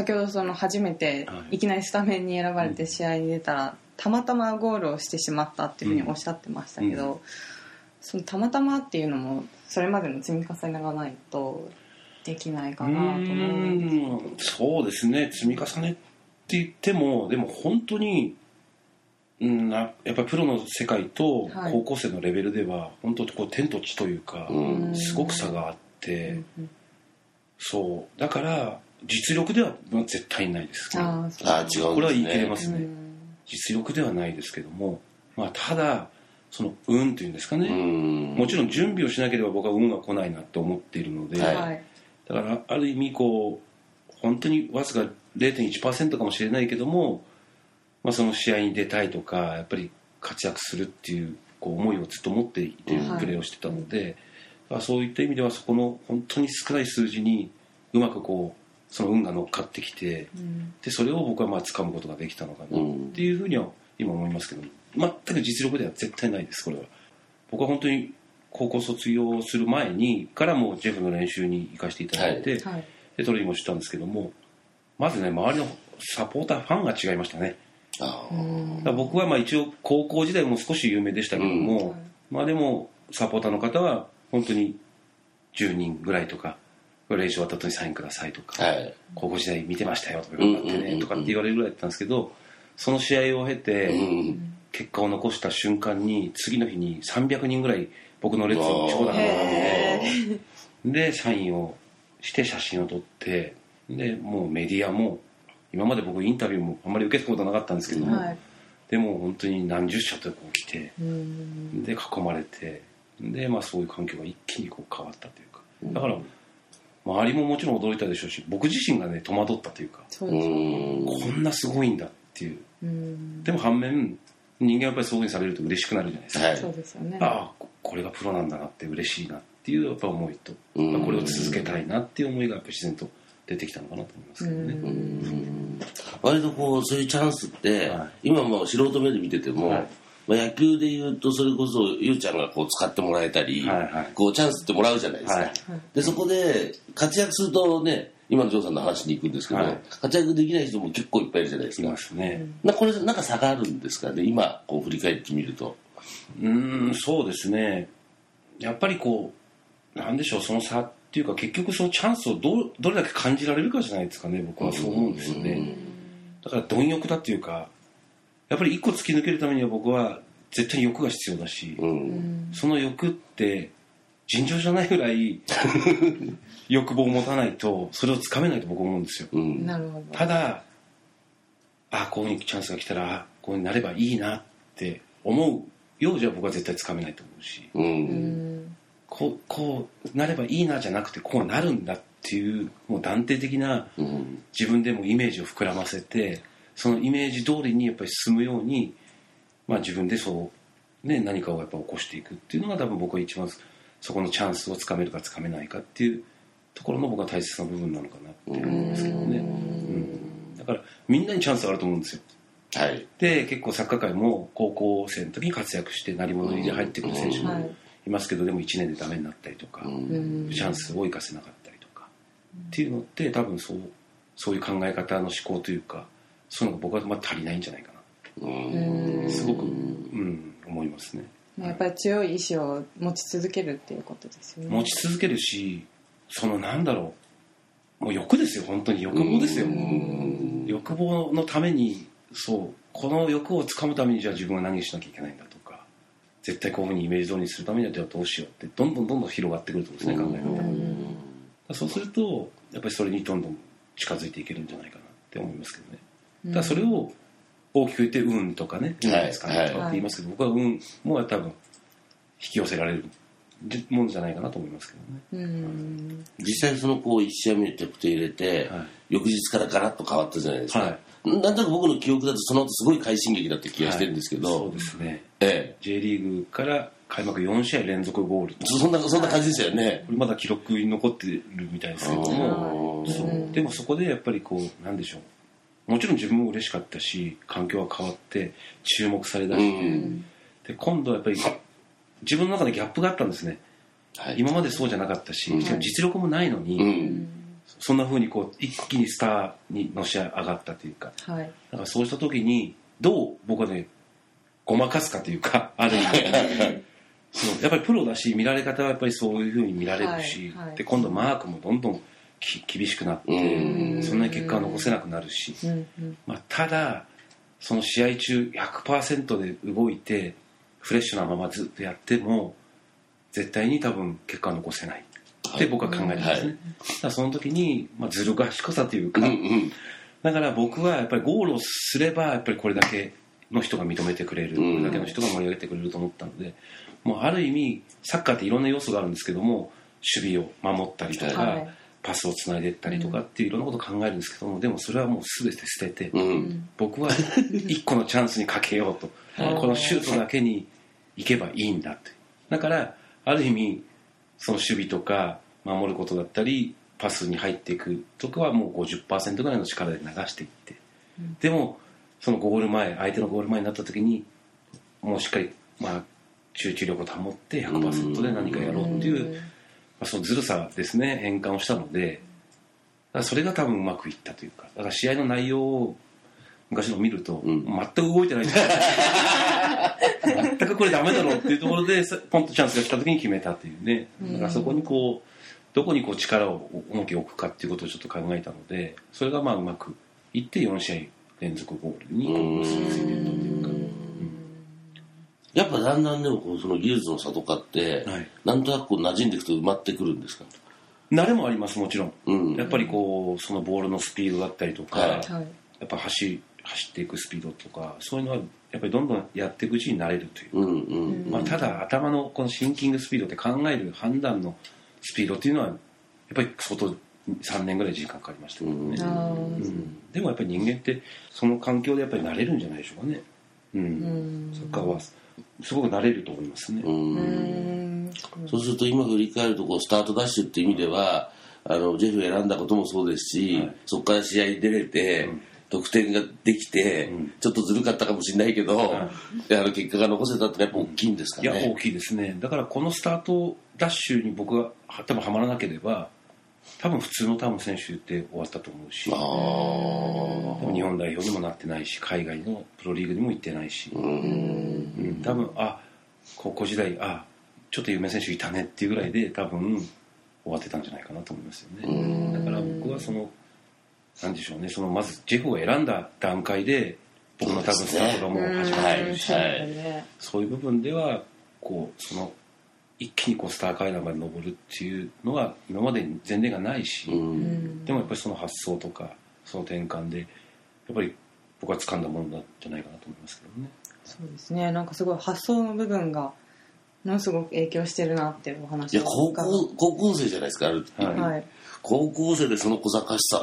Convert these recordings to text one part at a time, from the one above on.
先ほどその初めてはい。いきなりスタメンに選ばれて試合に出たら、たまたまゴールをしてしまったっていうふうにおっしゃってましたけど、うん。そのたまたまっていうのもそれまでの積み重ねがないとできないかなと思うんですそうですね。積み重ねって言ってもでも本当に、うん、なやっぱりプロの世界とはい。高校生のレベルでは本当こう天と地というか、うん。すごく差があって、そう。だから実力ではまあ絶対にないですけど。あ違うこれは言い切れますね、うん。実力ではないですけども、まあ、ただその運というんですかね、うん。もちろん準備をしなければ僕は運は来ないなと思っているので、はい。はいだからある意味こう本当にわずか0.1%かもしれないけども、まあ、その試合に出たいとかやっぱり活躍するっていうこう思いをずっと持っていてうんプレーをしてたので、まあそういった意味ではそこの本当に少ない数字にうまくこうその運が乗っかってきてうん。でそれを僕はまあ掴むことができたのかなっていうふうには今思いますけど全く実力では絶対ないですこれは。僕は本当に高校卒業する前にからもうジェフの練習に行かせていただいて、はい。でトレーニングをしたんですけどもまずね周りのサポーターファンが違いましたね。僕はまあ一応高校時代も少し有名でしたけども、うん。はいまあでもサポーターの方は本当に10人ぐらいとか練習終わった後にサインくださいとか、はい。高校時代見てましたよとか頑張ってうんうんうんうん。ねとかって言われるぐらいだったんですけどその試合を経てうん結果を残した瞬間に次の日に300人ぐらい僕の列に長蛇が並んでへでサインをして写真を撮ってでもうメディアも今まで僕インタビューもあんまり受けたことなかったんですけども、はい。でも本当に何十社とこう来てうん。で囲まれてで、まあ、そういう環境が一気にこう変わったというか。だから周りももちろん驚いたでしょうし僕自身がね戸惑ったというかこんなすごいんだっていう。うん。でも反面人間はやっぱりそういうふうにされると嬉しくなるじゃないですか、はい。そうですよね。ああここれがプロなんだなって嬉しいなっていうやっぱ思いと、うん。まあこれを続けたいなっていう思いがやっぱり自然と出てきたのかなと思いますけどね、うん。割とこうそういうチャンスって、はい。今もう素人目で見てても、はいまあ、野球でいうとそれこそゆうちゃんがこう使ってもらえたり、はいはい。こうチャンスってもらうじゃないですか、はい。でそこで活躍するとね今のジョーさんの話に行くんですけど、はい。活躍できない人も結構いっぱいいるじゃないですいかますね。なこれなんか差があるんですかね今こう振り返ってみると。うーんそうですね。やっぱりこうなんでしょうその差っていうか結局そのチャンスをどうどれだけ感じられるかじゃないですかね僕はそう思うんですよね。だから貪欲だっていうかやっぱり一個突き抜けるためには僕は絶対に欲が必要だし、うん。その欲って尋常じゃないぐらい 欲望を持たないとそれをつかめないと僕は思うんですよ。うん。なるほど。ただあこういうチャンスが来たらあこういうふうになればいいなって思うようじゃ僕は絶対つかめないと思うしうんうん。こうこうなればいいなじゃなくてこうなるんだっていうもう断定的なうん。自分でもイメージを膨らませてそのイメージ通りにやっぱり進むように、まあ、自分でそう、ね、何かをやっぱ起こしていくっていうのが多分僕は一番そこのチャンスをつかめるかつかめないかっていうところの僕は大切な部分なのかなって思いますけどね、うん、だからみんなにチャンスがあると思うんですよ。はい。で結構サッカー界も高校生の時に活躍して鳴り物入りで入ってくる選手もはいいますけどでも1年でダメになったりとか、チャンスを生かせなかったりとか、っていうのって多分そうそういう考え方の思考というかそういうのが僕はまあ足りないんじゃないかな。うん。すごく、うん、思いますね。やっぱり強い意志を持ち続けるっていうことですよね。持ち続けるしそのなんだろう。もう欲ですよ。本当に。欲望ですよ。うん。欲望のためにそう。この欲をつかむためにじゃあ自分は何しなきゃいけないんだとか。絶対こういうふうにイメージ通りにするためにはじゃあどうしようってどんどんどんどん広がってくると思うんですね考え方そうするとやっぱりそれにどんどん近づいていけるんじゃないかなって思いますけどねただそれを大きく言って運とかね運ですかねはい。とかって言いますけど僕は運も多分き寄せられるじものじゃないかなと思いますけどね。うん。実際そのこう1試合目に得点入れて、はい。翌日からガラッと変わったじゃないですか、はい。なんとなく僕の記憶だとその後すごい快進撃だった気がしてるんですけど、そうですね。え J リーグから開幕4試合連続ゴールえ、そんなそんな感じでしたよね、これまだ記録に残ってるみたいですけども、でもそこでやっぱりこうなんでしょうもちろん自分も嬉しかったし環境が変わって注目されだして、うん。で今度はやっぱり自分の中でギャップがあったんですね。はい、今までそうじゃなかったし、うん。実力もないのに、うん。そんな風にこう一気にスターにのし上がったというか。はい。だからそうした時にどう僕はねごまかすかというか ある意味そう。やっぱりプロだし見られ方はやっぱりそういう風に見られるし、はいはい。で今度マークもどんどんき厳しくなって、うん。そんなに結果は残せなくなるし、まあ、ただその試合中100%で動いてフレッシュなままずっとやっても絶対に多分結果は残せない。って僕は考えてますね、はい。だからその時に、まあ、ずる賢さというか、うんうん。だから僕はやっぱりゴールをすればやっぱりこれだけの人が認めてくれる、うん。これだけの人が盛り上げてくれると思ったのでもうある意味サッカーっていろんな要素があるんですけども守備を守ったりとか、はいパスをつないでいったりとかっていういろんなことを考えるんですけどもでもそれはもう全て捨てて、うん。僕は一個のチャンスにかけようと。はい。このシュートだけに行けばいいんだって。だからある意味その守備とか守ることだったりパスに入っていくとかはもう50%ぐらいの力で流していって、でもそのゴール前相手のゴール前になった時にもうしっかりまあ集中力を保って100%で何かやろうっていう、まあ、そのずるさですね変換をしたので。それが多分うまくいったというかだから試合の内容を昔の見ると、ん。全く動いてないです 全くこれダメだろうっていうところでさポンとチャンスが来た時に決めたというね。だからそこにこうどこにこう力を重きを置くかっていうことをちょっと考えたのでそれがまあうまくいって4試合連続ゴールに結びついていったというか、やっぱだんだんでもこうその技術の差とかって、はい。なんとなくこう馴染んでいくと埋まってくるんですか？慣れもありますもちろん、うん。やっぱりこうそのボールのスピードだったりとか、はい。はいやっぱ走走っていくスピードとかそういうのはやっぱりどんどんやっていくうちに慣れるという、うんうんまあ、ただ頭のこのシンキングスピードって考える判断のスピードっていうのはやっぱり相当3年ぐらい時間かかりましたけどね、あー。うん。でもやっぱり人間ってその環境でやっぱり慣れるんじゃないでしょうかね。うん、うん。サッカーはすごく慣れると思いますね、うん。うんそうすると今振り返るとこうスタートダッシュっていう意味ではあのジェフを選んだこともそうですし、はい。そこから試合に出れて、うん。得点ができて、うん。ちょっとずるかったかもしれないけど、はあの結果が残せたってやっぱ大きいんですかいや大ね。きいですね。だからこのスタートダッシュに僕がは多分はまらなければ多分普通の多分選手で終わったと思うし日本代表にもなってないし海外のプロリーグにも行ってないし、ーうん。うん多分あ高校時代あちょっと有名選手いたねっていうぐらいで多分終わってたんじゃないかなと思いますよね。だから僕はそのなんでしょうねそのまずジェフを選んだ段階で僕の多分スタートがもう始まってるし、そういう部分ではこうその一気にこうスター階段まで登るっていうのは今までに前例がないし、うん。うんでもやっぱりその発想とかその転換でやっぱり僕は掴んだものなんじゃないかなと思いますけどね。そうですね。なんかすごい発想の部分がものすごく影響してるなってお話いや高伺校高校生じゃないですかあるはい。はい。高校生でその小賢しさ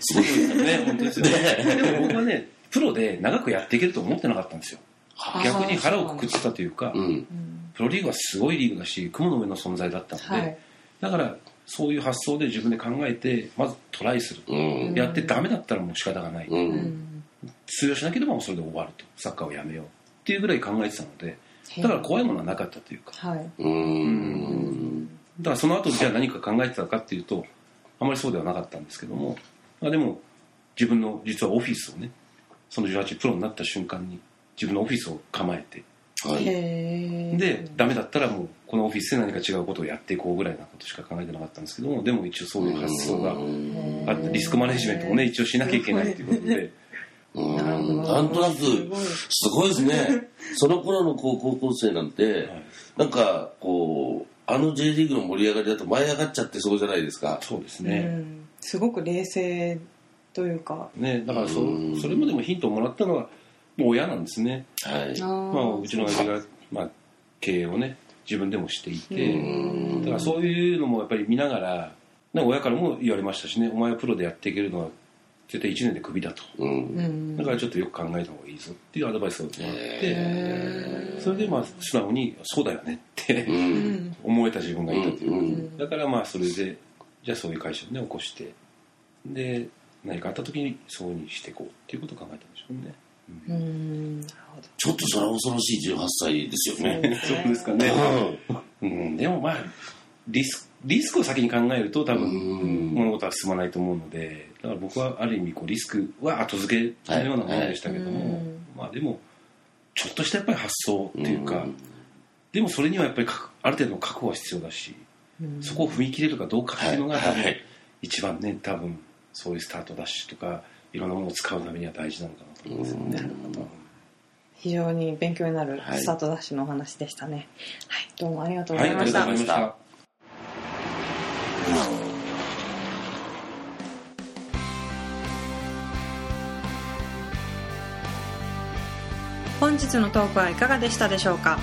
すごい。ね。本当ですよね。でも僕はねプロで長くやっていけると思ってなかったんですよ。あ逆に腹をくくってたというか、うんうん。プロリーグはすごいリーグだし雲の上の存在だったので、はい。だからそういう発想で自分で考えてまずトライする、うん。やってダメだったらもう仕方がない、ううん。ん通用しなければもうそれで終わると。サッカーをやめようっていうぐらい考えてたのでだから怖いものはなかったというか。はい。うん。だからその後じゃあ何か考えてたかっていうとあまりそうではなかったんですけども、まあ、でも自分の実はオフィスをねその18プロになった瞬間に自分のオフィスを構えて。はい。へえでダメだったらもうこのオフィスで何か違うことをやっていこうぐらいなことしか考えてなかったんですけどもでも一応そういう発想がうん。あってリスクマネジメントもね一応しなきゃいけないということで。うん。なんとなくすごいですね。その頃のこう高校生なんて、はい。なんかこうあの J リーグの盛り上がりだと舞い上がっちゃってそうじゃないですか。そうですうね、ん。すごく冷静というか。ねだからそうん。それもでもヒントをもらったのはもう親なんですね、はい。あまあ、うちの親父が、まあ、経営をね自分でもしていてうん。だからそういうのもやっぱり見ながらなんか親からも言われましたしねお前はプロでやっていけるのは絶対1年でクビだと。うん。うん。だからちょっとよく考えた方がいいぞっていうアドバイスをもらってへそれでまあ素直にそうだよねって思えた自分がいたという。か、うん。だからまあそれでじゃあそういう会社をね起こしてで何かあった時にそうにしていこうっていうことを考えたんでしょうね、うん。ちょっとそれは恐ろしい18歳ですよね。そうですかね、ううん、でもまあリスリスクを先に考えると多分うん。物事は進まないと思うのでだから僕はある意味こうリスクは後付けのようなものでしたけども、はいはいまあでもちょっとしたやっぱり発想っていうか、うん。でもそれにはやっぱりかある程度の覚悟は必要だし、うん。そこを踏み切れるかどうかっていうのがはい多分はい。一番ね多分そういうスタートダッシュとかいろんなものを使うためには大事なのかなと思いますよね。うん非常に勉強になるはい。スタートダッシュのお話でしたね。はい、どうもありがとうごはい、ありざいました、がとうございました。本日のトークはいかがでしたでしょうか？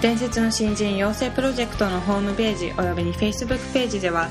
伝説の新人養成プロジェクトのホームページおよびに Facebook ページでは